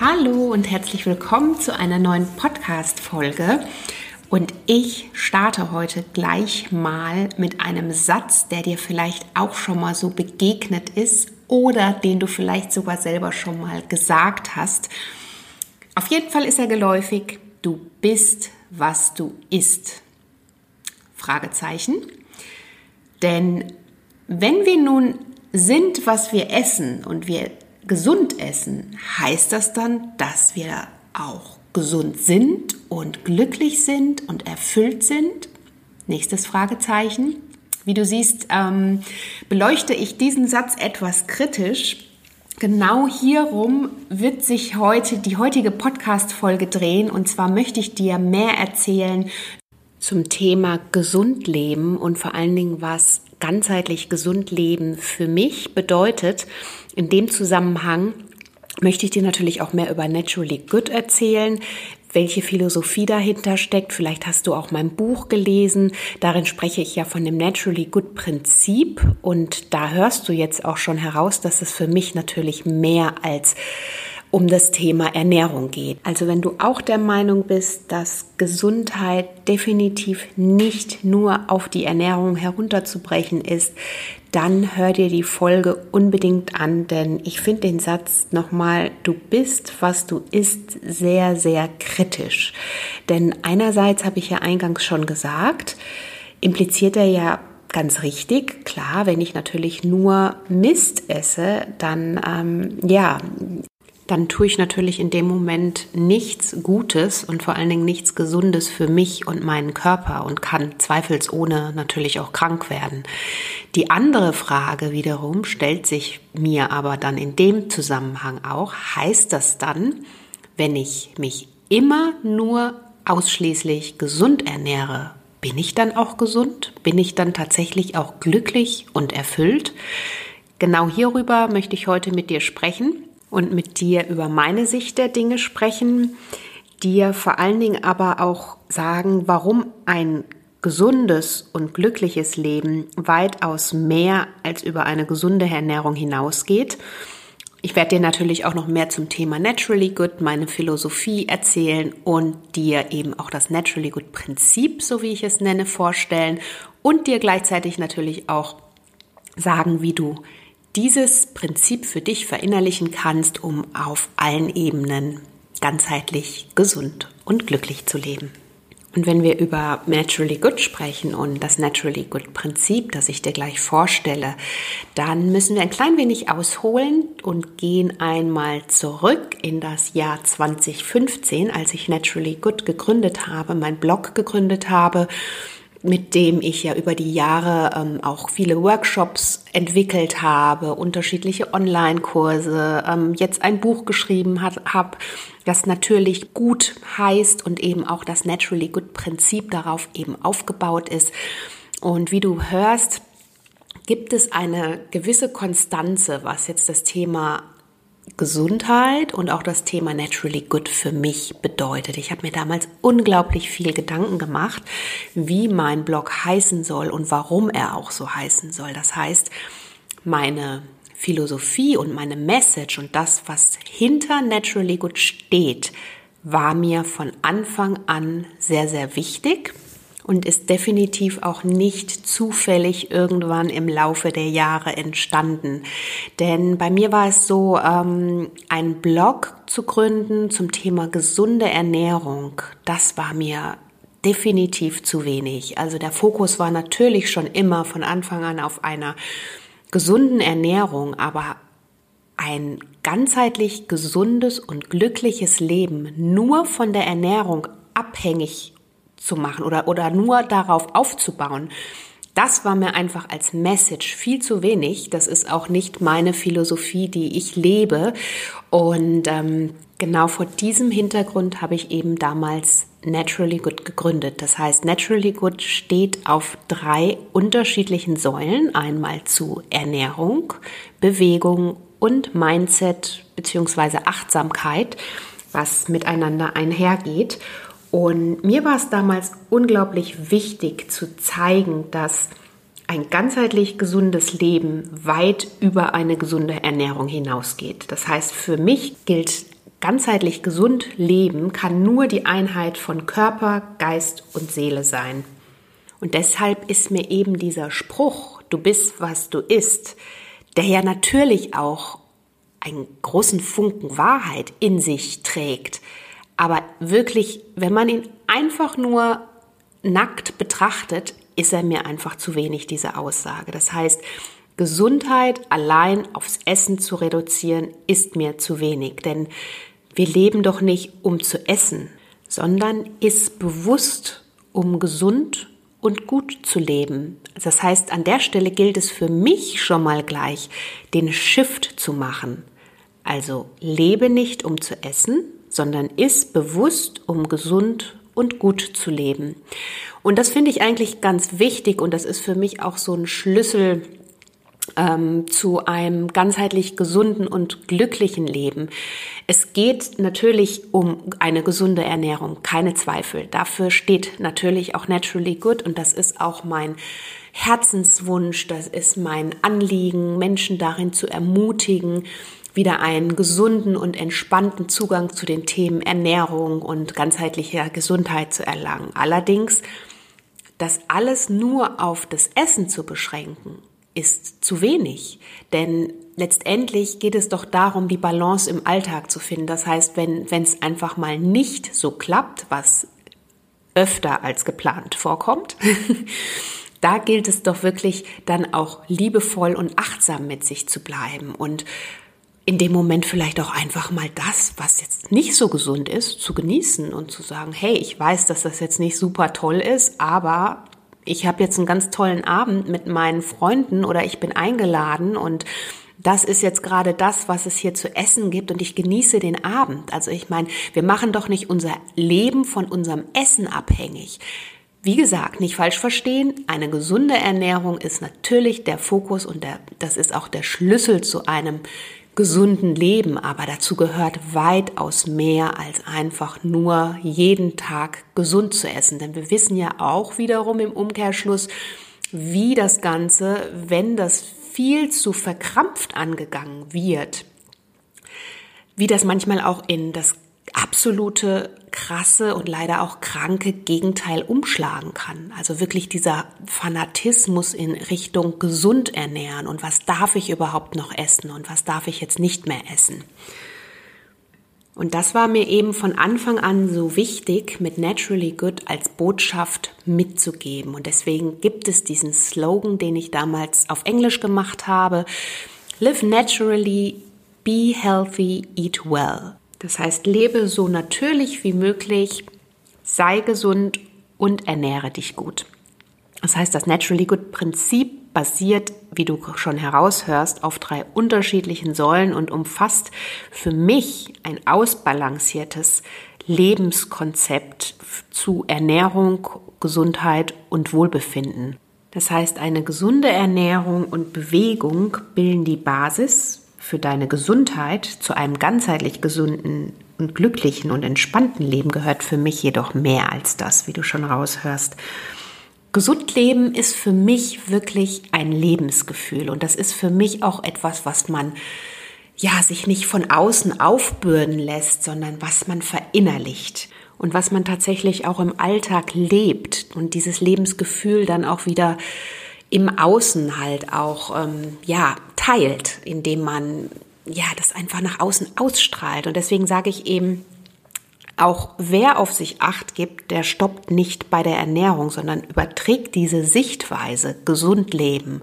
Hallo und herzlich willkommen zu einer neuen Podcast-Folge. Und ich starte heute gleich mal mit einem Satz, der dir vielleicht auch schon mal so begegnet ist oder den du vielleicht sogar selber schon mal gesagt hast. Auf jeden Fall ist er geläufig. Du bist, was du isst. Fragezeichen. Denn wenn wir nun sind, was wir essen und wir gesund essen, heißt das dann, dass wir auch gesund sind und glücklich sind und erfüllt sind? Nächstes Fragezeichen. Wie du siehst, ähm, beleuchte ich diesen Satz etwas kritisch. Genau hierum wird sich heute die heutige Podcast-Folge drehen. Und zwar möchte ich dir mehr erzählen zum Thema gesund leben und vor allen Dingen, was ganzheitlich gesund leben für mich bedeutet. In dem Zusammenhang möchte ich dir natürlich auch mehr über Naturally Good erzählen, welche Philosophie dahinter steckt. Vielleicht hast du auch mein Buch gelesen. Darin spreche ich ja von dem Naturally Good Prinzip und da hörst du jetzt auch schon heraus, dass es für mich natürlich mehr als um das Thema Ernährung geht. Also wenn du auch der Meinung bist, dass Gesundheit definitiv nicht nur auf die Ernährung herunterzubrechen ist, dann hör dir die Folge unbedingt an, denn ich finde den Satz nochmal, du bist, was du isst, sehr, sehr kritisch. Denn einerseits habe ich ja eingangs schon gesagt, impliziert er ja ganz richtig, klar, wenn ich natürlich nur Mist esse, dann ähm, ja, dann tue ich natürlich in dem Moment nichts Gutes und vor allen Dingen nichts Gesundes für mich und meinen Körper und kann zweifelsohne natürlich auch krank werden. Die andere Frage wiederum stellt sich mir aber dann in dem Zusammenhang auch, heißt das dann, wenn ich mich immer nur ausschließlich gesund ernähre, bin ich dann auch gesund? Bin ich dann tatsächlich auch glücklich und erfüllt? Genau hierüber möchte ich heute mit dir sprechen und mit dir über meine Sicht der Dinge sprechen, dir vor allen Dingen aber auch sagen, warum ein gesundes und glückliches Leben weitaus mehr als über eine gesunde Ernährung hinausgeht. Ich werde dir natürlich auch noch mehr zum Thema Naturally Good, meine Philosophie erzählen und dir eben auch das Naturally Good Prinzip, so wie ich es nenne, vorstellen und dir gleichzeitig natürlich auch sagen, wie du dieses Prinzip für dich verinnerlichen kannst, um auf allen Ebenen ganzheitlich gesund und glücklich zu leben. Und wenn wir über Naturally Good sprechen und das Naturally Good Prinzip, das ich dir gleich vorstelle, dann müssen wir ein klein wenig ausholen und gehen einmal zurück in das Jahr 2015, als ich Naturally Good gegründet habe, mein Blog gegründet habe mit dem ich ja über die Jahre ähm, auch viele Workshops entwickelt habe, unterschiedliche Online-Kurse, ähm, jetzt ein Buch geschrieben habe, das natürlich gut heißt und eben auch das Naturally Good Prinzip darauf eben aufgebaut ist. Und wie du hörst, gibt es eine gewisse Konstanze, was jetzt das Thema Gesundheit und auch das Thema Naturally Good für mich bedeutet. Ich habe mir damals unglaublich viel Gedanken gemacht, wie mein Blog heißen soll und warum er auch so heißen soll. Das heißt, meine Philosophie und meine Message und das, was hinter Naturally Good steht, war mir von Anfang an sehr, sehr wichtig und ist definitiv auch nicht zufällig irgendwann im Laufe der Jahre entstanden. Denn bei mir war es so, ähm, einen Blog zu gründen zum Thema gesunde Ernährung, das war mir definitiv zu wenig. Also der Fokus war natürlich schon immer von Anfang an auf einer gesunden Ernährung, aber ein ganzheitlich gesundes und glückliches Leben nur von der Ernährung abhängig zu machen oder, oder nur darauf aufzubauen. Das war mir einfach als Message viel zu wenig. Das ist auch nicht meine Philosophie, die ich lebe. Und ähm, genau vor diesem Hintergrund habe ich eben damals Naturally Good gegründet. Das heißt, Naturally Good steht auf drei unterschiedlichen Säulen. Einmal zu Ernährung, Bewegung und Mindset bzw. Achtsamkeit, was miteinander einhergeht. Und mir war es damals unglaublich wichtig zu zeigen, dass ein ganzheitlich gesundes Leben weit über eine gesunde Ernährung hinausgeht. Das heißt, für mich gilt ganzheitlich gesund leben kann nur die Einheit von Körper, Geist und Seele sein. Und deshalb ist mir eben dieser Spruch, du bist, was du isst, der ja natürlich auch einen großen Funken Wahrheit in sich trägt, aber wirklich, wenn man ihn einfach nur nackt betrachtet, ist er mir einfach zu wenig, diese Aussage. Das heißt, Gesundheit allein aufs Essen zu reduzieren, ist mir zu wenig. Denn wir leben doch nicht, um zu essen, sondern ist bewusst, um gesund und gut zu leben. Das heißt, an der Stelle gilt es für mich schon mal gleich, den Shift zu machen. Also lebe nicht, um zu essen, sondern ist bewusst, um gesund und gut zu leben. Und das finde ich eigentlich ganz wichtig und das ist für mich auch so ein Schlüssel ähm, zu einem ganzheitlich gesunden und glücklichen Leben. Es geht natürlich um eine gesunde Ernährung, keine Zweifel. Dafür steht natürlich auch Naturally Good und das ist auch mein Herzenswunsch, das ist mein Anliegen, Menschen darin zu ermutigen, wieder einen gesunden und entspannten Zugang zu den Themen Ernährung und ganzheitlicher Gesundheit zu erlangen. Allerdings, das alles nur auf das Essen zu beschränken, ist zu wenig. Denn letztendlich geht es doch darum, die Balance im Alltag zu finden. Das heißt, wenn es einfach mal nicht so klappt, was öfter als geplant vorkommt, da gilt es doch wirklich dann auch liebevoll und achtsam mit sich zu bleiben und in dem Moment vielleicht auch einfach mal das, was jetzt nicht so gesund ist, zu genießen und zu sagen, hey, ich weiß, dass das jetzt nicht super toll ist, aber ich habe jetzt einen ganz tollen Abend mit meinen Freunden oder ich bin eingeladen und das ist jetzt gerade das, was es hier zu essen gibt und ich genieße den Abend. Also ich meine, wir machen doch nicht unser Leben von unserem Essen abhängig. Wie gesagt, nicht falsch verstehen, eine gesunde Ernährung ist natürlich der Fokus und der, das ist auch der Schlüssel zu einem gesunden Leben, aber dazu gehört weitaus mehr als einfach nur jeden Tag gesund zu essen. Denn wir wissen ja auch wiederum im Umkehrschluss, wie das Ganze, wenn das viel zu verkrampft angegangen wird, wie das manchmal auch in das absolute krasse und leider auch kranke Gegenteil umschlagen kann. Also wirklich dieser Fanatismus in Richtung gesund ernähren und was darf ich überhaupt noch essen und was darf ich jetzt nicht mehr essen. Und das war mir eben von Anfang an so wichtig, mit Naturally Good als Botschaft mitzugeben. Und deswegen gibt es diesen Slogan, den ich damals auf Englisch gemacht habe. Live naturally, be healthy, eat well. Das heißt, lebe so natürlich wie möglich, sei gesund und ernähre dich gut. Das heißt, das Naturally Good Prinzip basiert, wie du schon heraushörst, auf drei unterschiedlichen Säulen und umfasst für mich ein ausbalanciertes Lebenskonzept zu Ernährung, Gesundheit und Wohlbefinden. Das heißt, eine gesunde Ernährung und Bewegung bilden die Basis für deine Gesundheit zu einem ganzheitlich gesunden und glücklichen und entspannten Leben gehört für mich jedoch mehr als das, wie du schon raushörst. Gesund leben ist für mich wirklich ein Lebensgefühl und das ist für mich auch etwas, was man ja sich nicht von außen aufbürden lässt, sondern was man verinnerlicht und was man tatsächlich auch im Alltag lebt und dieses Lebensgefühl dann auch wieder im Außen halt auch ähm, ja teilt, indem man ja das einfach nach außen ausstrahlt. Und deswegen sage ich eben, auch wer auf sich acht gibt, der stoppt nicht bei der Ernährung, sondern überträgt diese Sichtweise, gesund leben,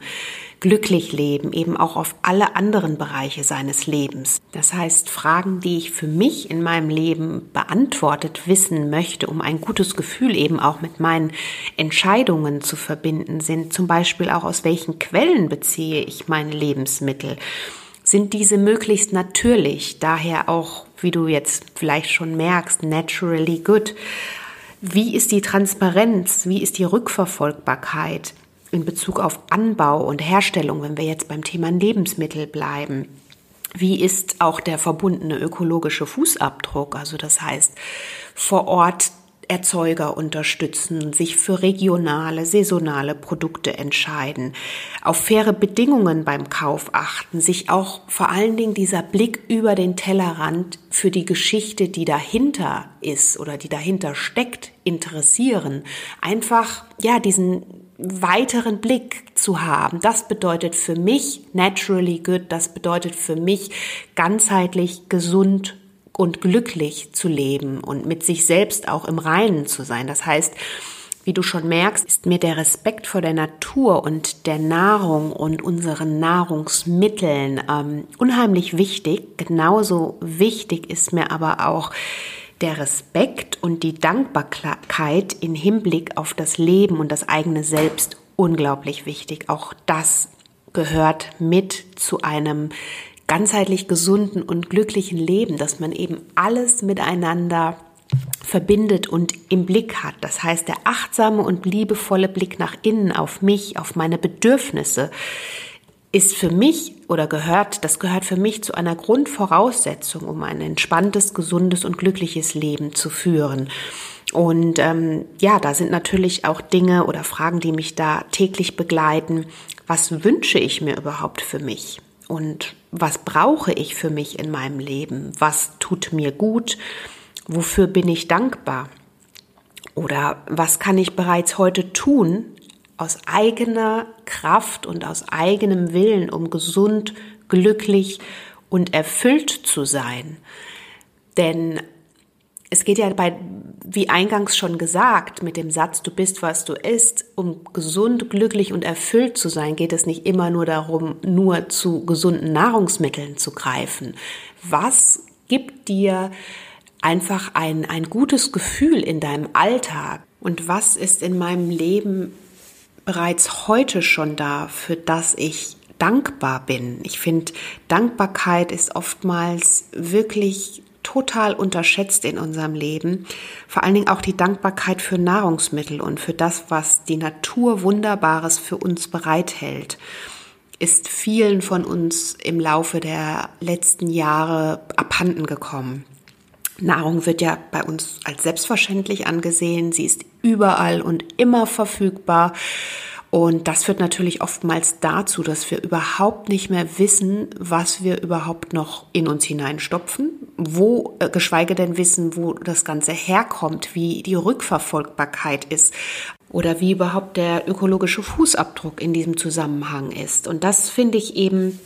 glücklich leben, eben auch auf alle anderen Bereiche seines Lebens. Das heißt, Fragen, die ich für mich in meinem Leben beantwortet wissen möchte, um ein gutes Gefühl eben auch mit meinen Entscheidungen zu verbinden, sind zum Beispiel auch aus welchen Quellen beziehe ich meine Lebensmittel sind diese möglichst natürlich, daher auch, wie du jetzt vielleicht schon merkst, naturally good. Wie ist die Transparenz? Wie ist die Rückverfolgbarkeit in Bezug auf Anbau und Herstellung, wenn wir jetzt beim Thema Lebensmittel bleiben? Wie ist auch der verbundene ökologische Fußabdruck? Also das heißt, vor Ort Erzeuger unterstützen, sich für regionale, saisonale Produkte entscheiden, auf faire Bedingungen beim Kauf achten, sich auch vor allen Dingen dieser Blick über den Tellerrand für die Geschichte, die dahinter ist oder die dahinter steckt, interessieren. Einfach, ja, diesen weiteren Blick zu haben. Das bedeutet für mich naturally good. Das bedeutet für mich ganzheitlich gesund und glücklich zu leben und mit sich selbst auch im Reinen zu sein. Das heißt, wie du schon merkst, ist mir der Respekt vor der Natur und der Nahrung und unseren Nahrungsmitteln ähm, unheimlich wichtig. Genauso wichtig ist mir aber auch der Respekt und die Dankbarkeit im Hinblick auf das Leben und das eigene Selbst unglaublich wichtig. Auch das gehört mit zu einem ganzheitlich gesunden und glücklichen Leben, dass man eben alles miteinander verbindet und im Blick hat. Das heißt, der achtsame und liebevolle Blick nach innen auf mich, auf meine Bedürfnisse, ist für mich oder gehört, das gehört für mich zu einer Grundvoraussetzung, um ein entspanntes, gesundes und glückliches Leben zu führen. Und ähm, ja, da sind natürlich auch Dinge oder Fragen, die mich da täglich begleiten. Was wünsche ich mir überhaupt für mich? Und was brauche ich für mich in meinem Leben? Was tut mir gut? Wofür bin ich dankbar? Oder was kann ich bereits heute tun aus eigener Kraft und aus eigenem Willen, um gesund, glücklich und erfüllt zu sein? Denn es geht ja bei, wie eingangs schon gesagt, mit dem Satz, du bist, was du isst, um gesund, glücklich und erfüllt zu sein, geht es nicht immer nur darum, nur zu gesunden Nahrungsmitteln zu greifen. Was gibt dir einfach ein, ein gutes Gefühl in deinem Alltag? Und was ist in meinem Leben bereits heute schon da, für das ich dankbar bin? Ich finde, Dankbarkeit ist oftmals wirklich total unterschätzt in unserem Leben. Vor allen Dingen auch die Dankbarkeit für Nahrungsmittel und für das, was die Natur Wunderbares für uns bereithält, ist vielen von uns im Laufe der letzten Jahre abhanden gekommen. Nahrung wird ja bei uns als selbstverständlich angesehen. Sie ist überall und immer verfügbar. Und das führt natürlich oftmals dazu, dass wir überhaupt nicht mehr wissen, was wir überhaupt noch in uns hineinstopfen, wo, äh, geschweige denn wissen, wo das Ganze herkommt, wie die Rückverfolgbarkeit ist oder wie überhaupt der ökologische Fußabdruck in diesem Zusammenhang ist. Und das finde ich eben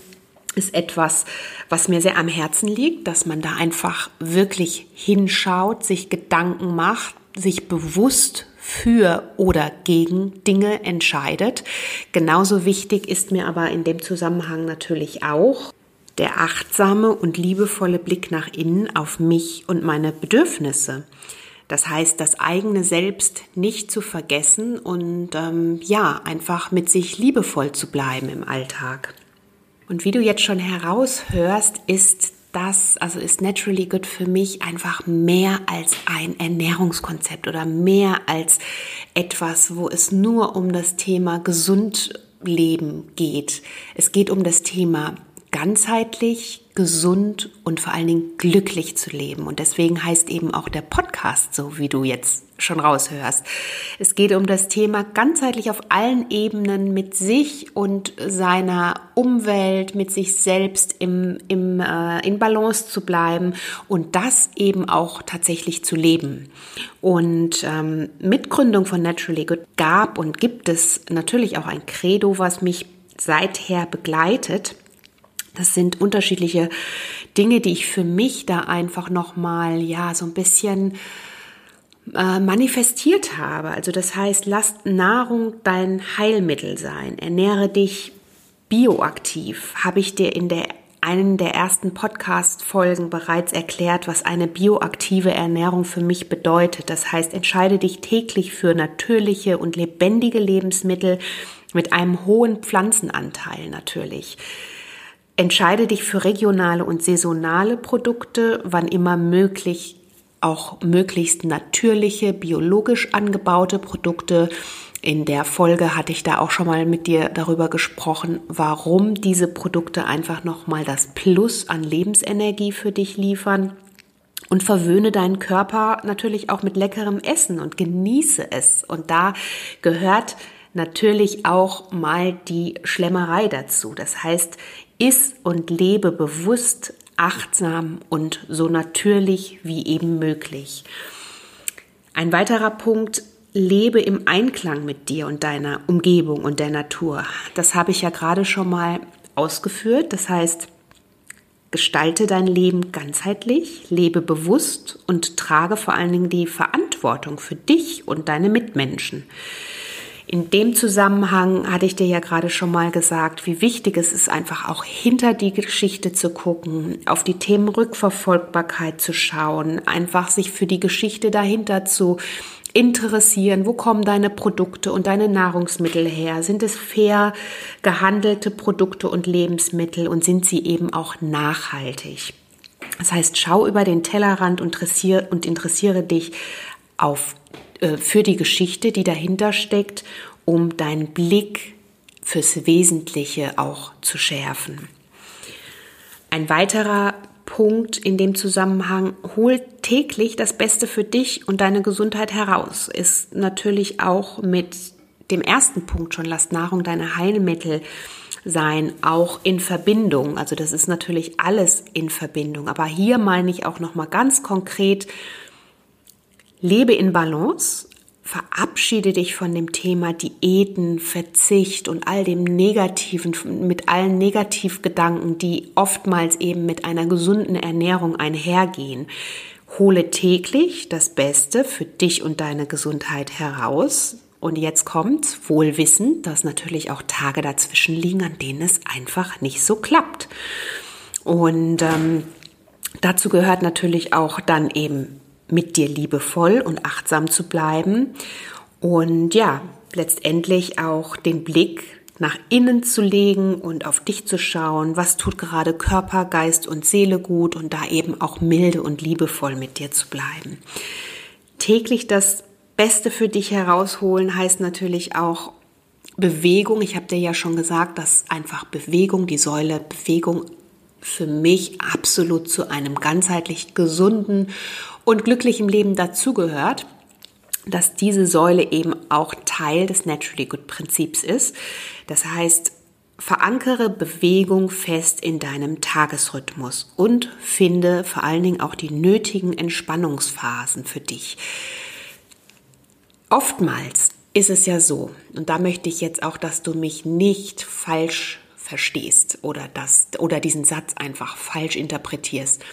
ist etwas, was mir sehr am Herzen liegt, dass man da einfach wirklich hinschaut, sich Gedanken macht, sich bewusst für oder gegen Dinge entscheidet. Genauso wichtig ist mir aber in dem Zusammenhang natürlich auch der achtsame und liebevolle Blick nach innen auf mich und meine Bedürfnisse. Das heißt, das eigene Selbst nicht zu vergessen und ähm, ja, einfach mit sich liebevoll zu bleiben im Alltag. Und wie du jetzt schon heraushörst, ist das, also ist Naturally Good für mich einfach mehr als ein Ernährungskonzept oder mehr als etwas, wo es nur um das Thema Gesundleben geht. Es geht um das Thema ganzheitlich, gesund und vor allen Dingen glücklich zu leben. Und deswegen heißt eben auch der Podcast so, wie du jetzt schon raushörst. Es geht um das Thema ganzheitlich auf allen Ebenen mit sich und seiner Umwelt, mit sich selbst im, im, äh, in Balance zu bleiben und das eben auch tatsächlich zu leben. Und ähm, mit Gründung von Naturally Good gab und gibt es natürlich auch ein Credo, was mich seither begleitet. Das sind unterschiedliche Dinge, die ich für mich da einfach nochmal, ja, so ein bisschen äh, manifestiert habe. Also das heißt, lass Nahrung dein Heilmittel sein. Ernähre dich bioaktiv habe ich dir in der einen der ersten Podcast-Folgen bereits erklärt, was eine bioaktive Ernährung für mich bedeutet. Das heißt, entscheide dich täglich für natürliche und lebendige Lebensmittel mit einem hohen Pflanzenanteil natürlich. Entscheide dich für regionale und saisonale Produkte, wann immer möglich auch möglichst natürliche, biologisch angebaute Produkte. In der Folge hatte ich da auch schon mal mit dir darüber gesprochen, warum diese Produkte einfach nochmal das Plus an Lebensenergie für dich liefern. Und verwöhne deinen Körper natürlich auch mit leckerem Essen und genieße es. Und da gehört natürlich auch mal die Schlemmerei dazu. Das heißt, iss und lebe bewusst achtsam und so natürlich wie eben möglich. Ein weiterer Punkt, lebe im Einklang mit dir und deiner Umgebung und der Natur. Das habe ich ja gerade schon mal ausgeführt. Das heißt, gestalte dein Leben ganzheitlich, lebe bewusst und trage vor allen Dingen die Verantwortung für dich und deine Mitmenschen. In dem Zusammenhang hatte ich dir ja gerade schon mal gesagt, wie wichtig es ist, einfach auch hinter die Geschichte zu gucken, auf die Themen Rückverfolgbarkeit zu schauen, einfach sich für die Geschichte dahinter zu interessieren, wo kommen deine Produkte und deine Nahrungsmittel her? Sind es fair gehandelte Produkte und Lebensmittel und sind sie eben auch nachhaltig? Das heißt, schau über den Tellerrand und interessiere, und interessiere dich auf für die Geschichte, die dahinter steckt, um deinen Blick fürs Wesentliche auch zu schärfen. Ein weiterer Punkt in dem Zusammenhang, hol täglich das Beste für dich und deine Gesundheit heraus, ist natürlich auch mit dem ersten Punkt schon, lass Nahrung deine Heilmittel sein, auch in Verbindung. Also das ist natürlich alles in Verbindung. Aber hier meine ich auch nochmal ganz konkret, Lebe in Balance, verabschiede dich von dem Thema Diäten, Verzicht und all dem Negativen, mit allen Negativgedanken, die oftmals eben mit einer gesunden Ernährung einhergehen. Hole täglich das Beste für dich und deine Gesundheit heraus. Und jetzt kommt wohl wissend, dass natürlich auch Tage dazwischen liegen, an denen es einfach nicht so klappt. Und ähm, dazu gehört natürlich auch dann eben mit dir liebevoll und achtsam zu bleiben und ja, letztendlich auch den Blick nach innen zu legen und auf dich zu schauen, was tut gerade Körper, Geist und Seele gut und da eben auch milde und liebevoll mit dir zu bleiben. Täglich das Beste für dich herausholen heißt natürlich auch Bewegung. Ich habe dir ja schon gesagt, dass einfach Bewegung, die Säule Bewegung für mich absolut zu einem ganzheitlich gesunden und glücklichem Leben dazugehört, dass diese Säule eben auch Teil des Naturally Good Prinzips ist. Das heißt, verankere Bewegung fest in deinem Tagesrhythmus und finde vor allen Dingen auch die nötigen Entspannungsphasen für dich. Oftmals ist es ja so, und da möchte ich jetzt auch, dass du mich nicht falsch verstehst oder das oder diesen Satz einfach falsch interpretierst.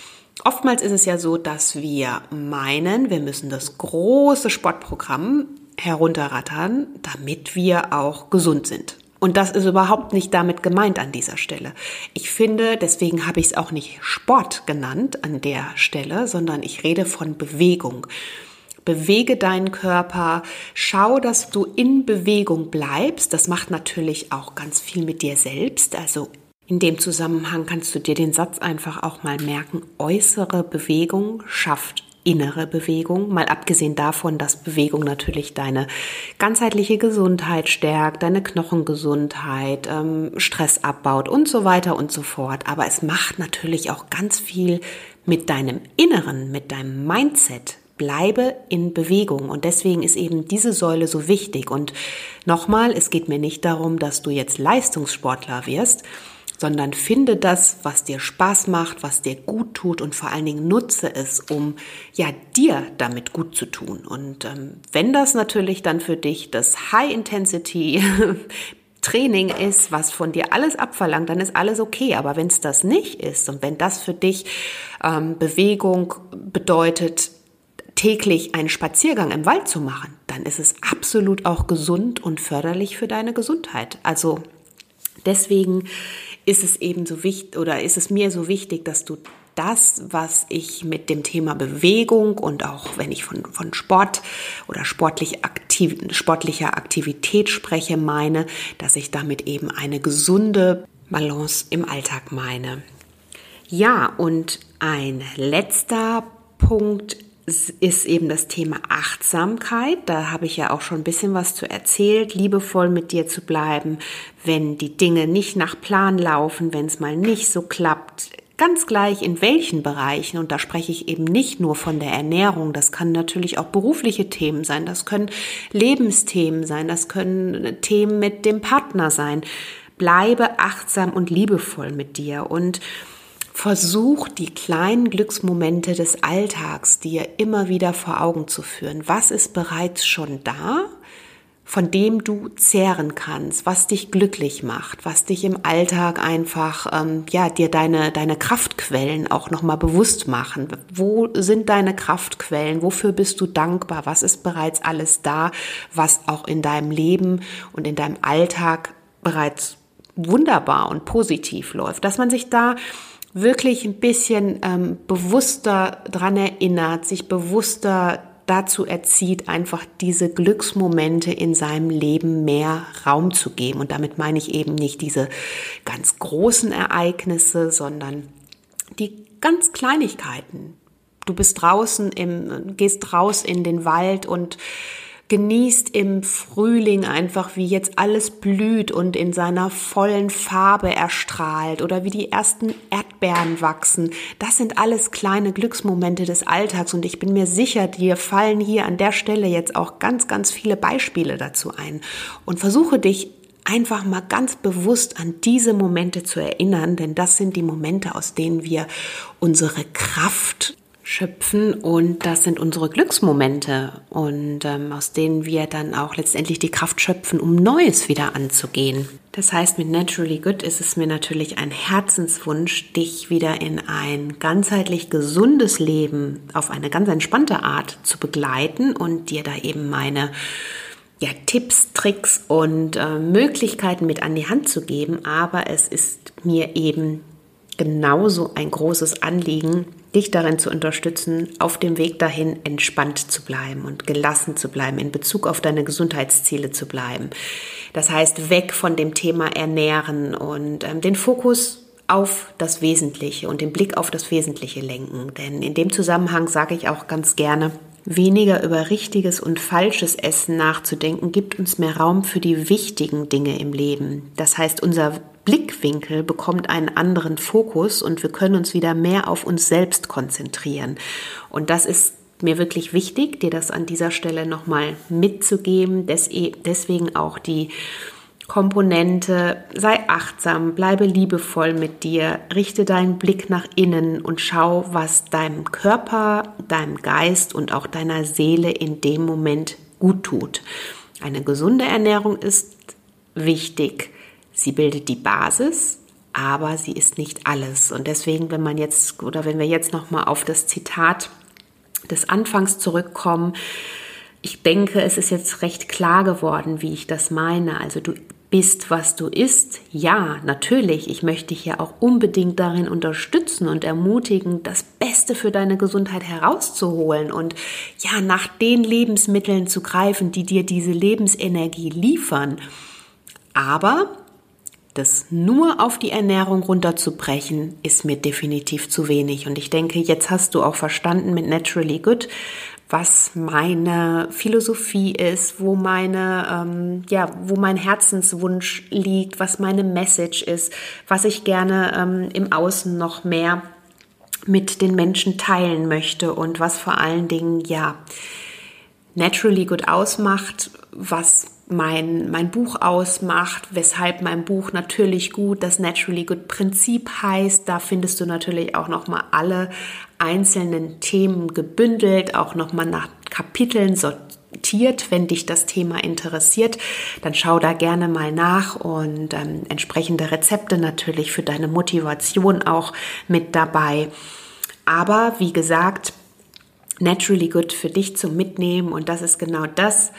Oftmals ist es ja so, dass wir meinen, wir müssen das große Sportprogramm herunterrattern, damit wir auch gesund sind. Und das ist überhaupt nicht damit gemeint an dieser Stelle. Ich finde, deswegen habe ich es auch nicht Sport genannt an der Stelle, sondern ich rede von Bewegung. Bewege deinen Körper, schau, dass du in Bewegung bleibst. Das macht natürlich auch ganz viel mit dir selbst. Also in dem Zusammenhang kannst du dir den Satz einfach auch mal merken, äußere Bewegung schafft innere Bewegung, mal abgesehen davon, dass Bewegung natürlich deine ganzheitliche Gesundheit stärkt, deine Knochengesundheit, ähm, Stress abbaut und so weiter und so fort. Aber es macht natürlich auch ganz viel mit deinem Inneren, mit deinem Mindset, bleibe in Bewegung. Und deswegen ist eben diese Säule so wichtig. Und nochmal, es geht mir nicht darum, dass du jetzt Leistungssportler wirst, sondern finde das, was dir Spaß macht, was dir gut tut und vor allen Dingen nutze es, um ja dir damit gut zu tun. Und ähm, wenn das natürlich dann für dich das High Intensity Training ist, was von dir alles abverlangt, dann ist alles okay. Aber wenn es das nicht ist und wenn das für dich ähm, Bewegung bedeutet, täglich einen Spaziergang im Wald zu machen, dann ist es absolut auch gesund und förderlich für deine Gesundheit. Also Deswegen ist es eben so wichtig oder ist es mir so wichtig, dass du das, was ich mit dem Thema Bewegung und auch wenn ich von, von Sport oder sportlich aktiv, sportlicher Aktivität spreche, meine, dass ich damit eben eine gesunde Balance im Alltag meine. Ja, und ein letzter Punkt ist eben das Thema Achtsamkeit. Da habe ich ja auch schon ein bisschen was zu erzählt, liebevoll mit dir zu bleiben, wenn die Dinge nicht nach Plan laufen, wenn es mal nicht so klappt, Ganz gleich in welchen Bereichen, und da spreche ich eben nicht nur von der Ernährung, das kann natürlich auch berufliche Themen sein, das können Lebensthemen sein, das können Themen mit dem Partner sein. Bleibe achtsam und liebevoll mit dir. Und versuch die kleinen Glücksmomente des Alltags dir immer wieder vor Augen zu führen. Was ist bereits schon da? von dem du zehren kannst, was dich glücklich macht, was dich im Alltag einfach, ähm, ja, dir deine, deine Kraftquellen auch nochmal bewusst machen. Wo sind deine Kraftquellen? Wofür bist du dankbar? Was ist bereits alles da, was auch in deinem Leben und in deinem Alltag bereits wunderbar und positiv läuft? Dass man sich da wirklich ein bisschen ähm, bewusster dran erinnert, sich bewusster dazu erzieht, einfach diese Glücksmomente in seinem Leben mehr Raum zu geben. Und damit meine ich eben nicht diese ganz großen Ereignisse, sondern die ganz Kleinigkeiten. Du bist draußen im, gehst raus in den Wald und genießt im Frühling einfach, wie jetzt alles blüht und in seiner vollen Farbe erstrahlt oder wie die ersten Erdbeeren wachsen. Das sind alles kleine Glücksmomente des Alltags und ich bin mir sicher, dir fallen hier an der Stelle jetzt auch ganz, ganz viele Beispiele dazu ein und versuche dich einfach mal ganz bewusst an diese Momente zu erinnern, denn das sind die Momente, aus denen wir unsere Kraft schöpfen und das sind unsere Glücksmomente und ähm, aus denen wir dann auch letztendlich die Kraft schöpfen, um Neues wieder anzugehen. Das heißt, mit Naturally Good ist es mir natürlich ein Herzenswunsch, dich wieder in ein ganzheitlich gesundes Leben auf eine ganz entspannte Art zu begleiten und dir da eben meine ja, Tipps, Tricks und äh, Möglichkeiten mit an die Hand zu geben. Aber es ist mir eben genauso ein großes Anliegen, dich darin zu unterstützen, auf dem Weg dahin entspannt zu bleiben und gelassen zu bleiben, in Bezug auf deine Gesundheitsziele zu bleiben. Das heißt, weg von dem Thema Ernähren und ähm, den Fokus auf das Wesentliche und den Blick auf das Wesentliche lenken. Denn in dem Zusammenhang sage ich auch ganz gerne, weniger über richtiges und falsches Essen nachzudenken, gibt uns mehr Raum für die wichtigen Dinge im Leben. Das heißt, unser Blickwinkel bekommt einen anderen Fokus und wir können uns wieder mehr auf uns selbst konzentrieren. Und das ist mir wirklich wichtig, dir das an dieser Stelle nochmal mitzugeben. Deswegen auch die Komponente, sei achtsam, bleibe liebevoll mit dir, richte deinen Blick nach innen und schau, was deinem Körper, deinem Geist und auch deiner Seele in dem Moment gut tut. Eine gesunde Ernährung ist wichtig. Sie bildet die Basis, aber sie ist nicht alles. Und deswegen, wenn man jetzt oder wenn wir jetzt noch mal auf das Zitat des Anfangs zurückkommen, ich denke, es ist jetzt recht klar geworden, wie ich das meine. Also du bist, was du isst. Ja, natürlich, ich möchte dich ja auch unbedingt darin unterstützen und ermutigen, das Beste für deine Gesundheit herauszuholen und ja, nach den Lebensmitteln zu greifen, die dir diese Lebensenergie liefern. Aber das nur auf die Ernährung runterzubrechen, ist mir definitiv zu wenig. Und ich denke, jetzt hast du auch verstanden mit Naturally Good, was meine Philosophie ist, wo meine, ähm, ja, wo mein Herzenswunsch liegt, was meine Message ist, was ich gerne ähm, im Außen noch mehr mit den Menschen teilen möchte und was vor allen Dingen, ja, Naturally Good ausmacht, was mein, mein Buch ausmacht, weshalb mein Buch natürlich gut das Naturally Good Prinzip heißt. Da findest du natürlich auch nochmal alle einzelnen Themen gebündelt, auch nochmal nach Kapiteln sortiert. Wenn dich das Thema interessiert, dann schau da gerne mal nach und ähm, entsprechende Rezepte natürlich für deine Motivation auch mit dabei. Aber wie gesagt, Naturally Good für dich zum Mitnehmen und das ist genau das,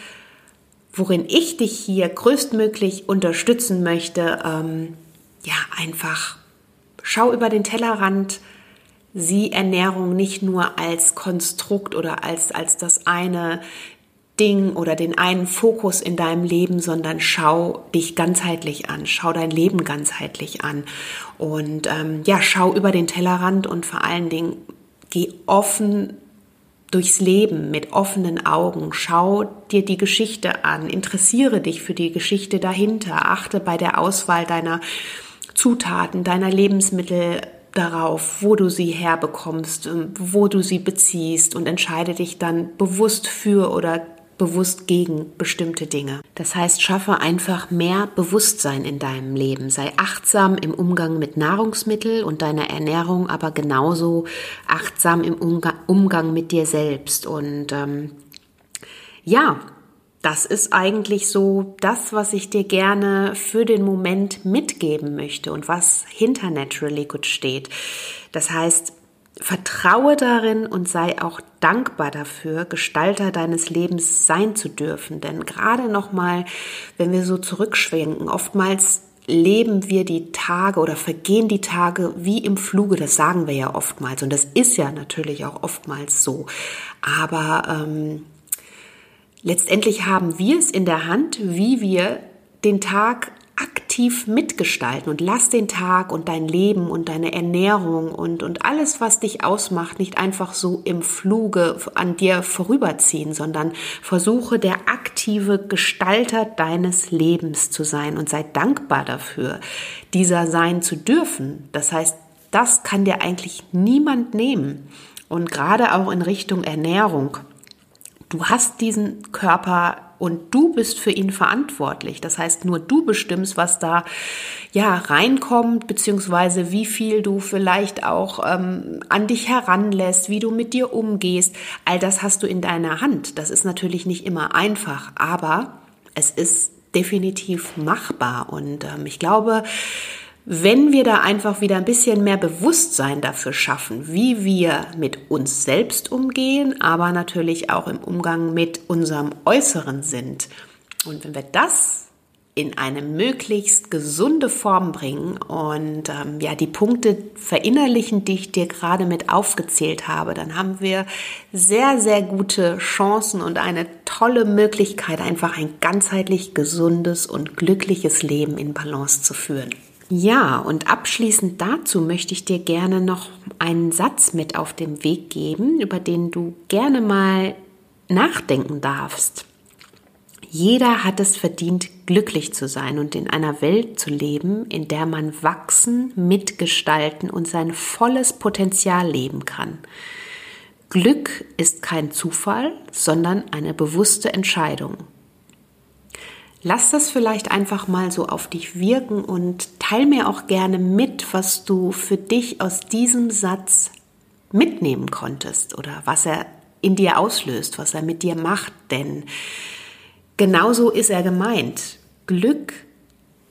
worin ich dich hier größtmöglich unterstützen möchte, ähm, ja, einfach schau über den Tellerrand, sieh Ernährung nicht nur als Konstrukt oder als, als das eine Ding oder den einen Fokus in deinem Leben, sondern schau dich ganzheitlich an, schau dein Leben ganzheitlich an. Und ähm, ja, schau über den Tellerrand und vor allen Dingen geh offen durchs Leben mit offenen Augen. Schau dir die Geschichte an, interessiere dich für die Geschichte dahinter, achte bei der Auswahl deiner Zutaten, deiner Lebensmittel darauf, wo du sie herbekommst, wo du sie beziehst und entscheide dich dann bewusst für oder bewusst gegen bestimmte Dinge. Das heißt, schaffe einfach mehr Bewusstsein in deinem Leben. Sei achtsam im Umgang mit Nahrungsmitteln und deiner Ernährung, aber genauso achtsam im Umgang mit dir selbst. Und ähm, ja, das ist eigentlich so das, was ich dir gerne für den Moment mitgeben möchte und was hinter Naturally Good steht. Das heißt, Vertraue darin und sei auch dankbar dafür, Gestalter deines Lebens sein zu dürfen. Denn gerade nochmal, wenn wir so zurückschwenken, oftmals leben wir die Tage oder vergehen die Tage wie im Fluge. Das sagen wir ja oftmals. Und das ist ja natürlich auch oftmals so. Aber ähm, letztendlich haben wir es in der Hand, wie wir den Tag aktiv mitgestalten und lass den Tag und dein Leben und deine Ernährung und, und alles, was dich ausmacht, nicht einfach so im Fluge an dir vorüberziehen, sondern versuche der aktive Gestalter deines Lebens zu sein und sei dankbar dafür, dieser sein zu dürfen. Das heißt, das kann dir eigentlich niemand nehmen. Und gerade auch in Richtung Ernährung. Du hast diesen Körper und du bist für ihn verantwortlich. Das heißt, nur du bestimmst, was da ja reinkommt, beziehungsweise wie viel du vielleicht auch ähm, an dich heranlässt, wie du mit dir umgehst. All das hast du in deiner Hand. Das ist natürlich nicht immer einfach, aber es ist definitiv machbar. Und ähm, ich glaube, wenn wir da einfach wieder ein bisschen mehr Bewusstsein dafür schaffen, wie wir mit uns selbst umgehen, aber natürlich auch im Umgang mit unserem Äußeren sind. Und wenn wir das in eine möglichst gesunde Form bringen und ähm, ja die Punkte verinnerlichen, die ich dir gerade mit aufgezählt habe, dann haben wir sehr sehr gute Chancen und eine tolle Möglichkeit, einfach ein ganzheitlich gesundes und glückliches Leben in Balance zu führen. Ja, und abschließend dazu möchte ich dir gerne noch einen Satz mit auf den Weg geben, über den du gerne mal nachdenken darfst. Jeder hat es verdient, glücklich zu sein und in einer Welt zu leben, in der man wachsen, mitgestalten und sein volles Potenzial leben kann. Glück ist kein Zufall, sondern eine bewusste Entscheidung. Lass das vielleicht einfach mal so auf dich wirken und teil mir auch gerne mit, was du für dich aus diesem Satz mitnehmen konntest oder was er in dir auslöst, was er mit dir macht. Denn genauso ist er gemeint. Glück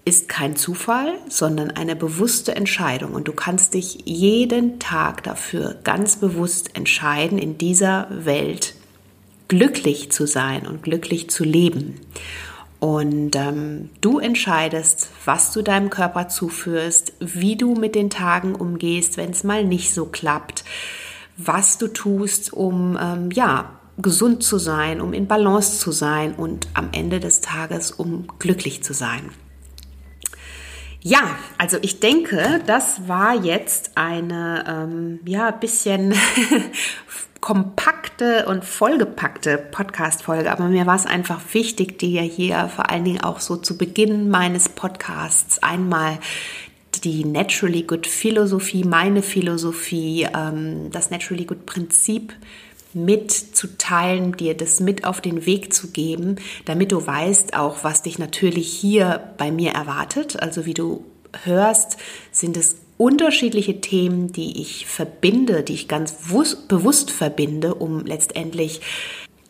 ist kein Zufall, sondern eine bewusste Entscheidung. Und du kannst dich jeden Tag dafür ganz bewusst entscheiden, in dieser Welt glücklich zu sein und glücklich zu leben. Und ähm, du entscheidest, was du deinem Körper zuführst, wie du mit den Tagen umgehst, wenn es mal nicht so klappt, was du tust, um ähm, ja gesund zu sein, um in Balance zu sein und am Ende des Tages um glücklich zu sein. Ja, also ich denke, das war jetzt eine ähm, ja bisschen kompakte und vollgepackte Podcast-Folge, aber mir war es einfach wichtig, dir hier vor allen Dingen auch so zu Beginn meines Podcasts einmal die Naturally Good Philosophie, meine Philosophie, ähm, das Naturally Good Prinzip mitzuteilen, dir das mit auf den Weg zu geben, damit du weißt auch, was dich natürlich hier bei mir erwartet. Also wie du hörst, sind es unterschiedliche Themen, die ich verbinde, die ich ganz bewusst verbinde, um letztendlich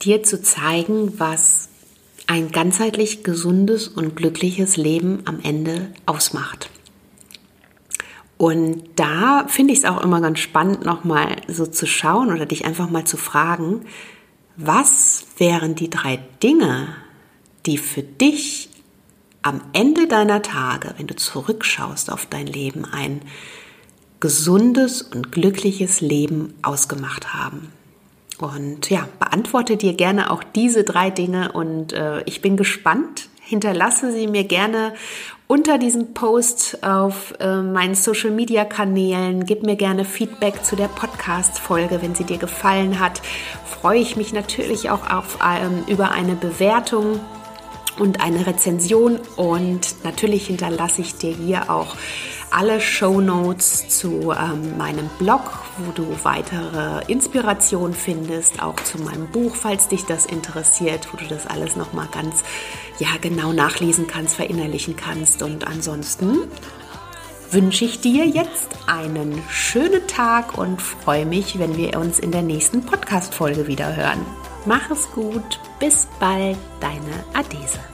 dir zu zeigen, was ein ganzheitlich gesundes und glückliches Leben am Ende ausmacht. Und da finde ich es auch immer ganz spannend, nochmal so zu schauen oder dich einfach mal zu fragen, was wären die drei Dinge, die für dich am Ende deiner Tage, wenn du zurückschaust auf dein Leben, ein gesundes und glückliches Leben ausgemacht haben. Und ja, beantworte dir gerne auch diese drei Dinge und äh, ich bin gespannt. Hinterlasse sie mir gerne unter diesem Post auf äh, meinen Social Media Kanälen. Gib mir gerne Feedback zu der Podcast Folge, wenn sie dir gefallen hat. Freue ich mich natürlich auch auf, ähm, über eine Bewertung und eine Rezension und natürlich hinterlasse ich dir hier auch alle Show Notes zu ähm, meinem Blog, wo du weitere Inspiration findest, auch zu meinem Buch, falls dich das interessiert, wo du das alles noch mal ganz ja genau nachlesen kannst, verinnerlichen kannst und ansonsten wünsche ich dir jetzt einen schönen Tag und freue mich, wenn wir uns in der nächsten Podcast Folge wieder hören. Mach es gut, bis bald, deine Adese.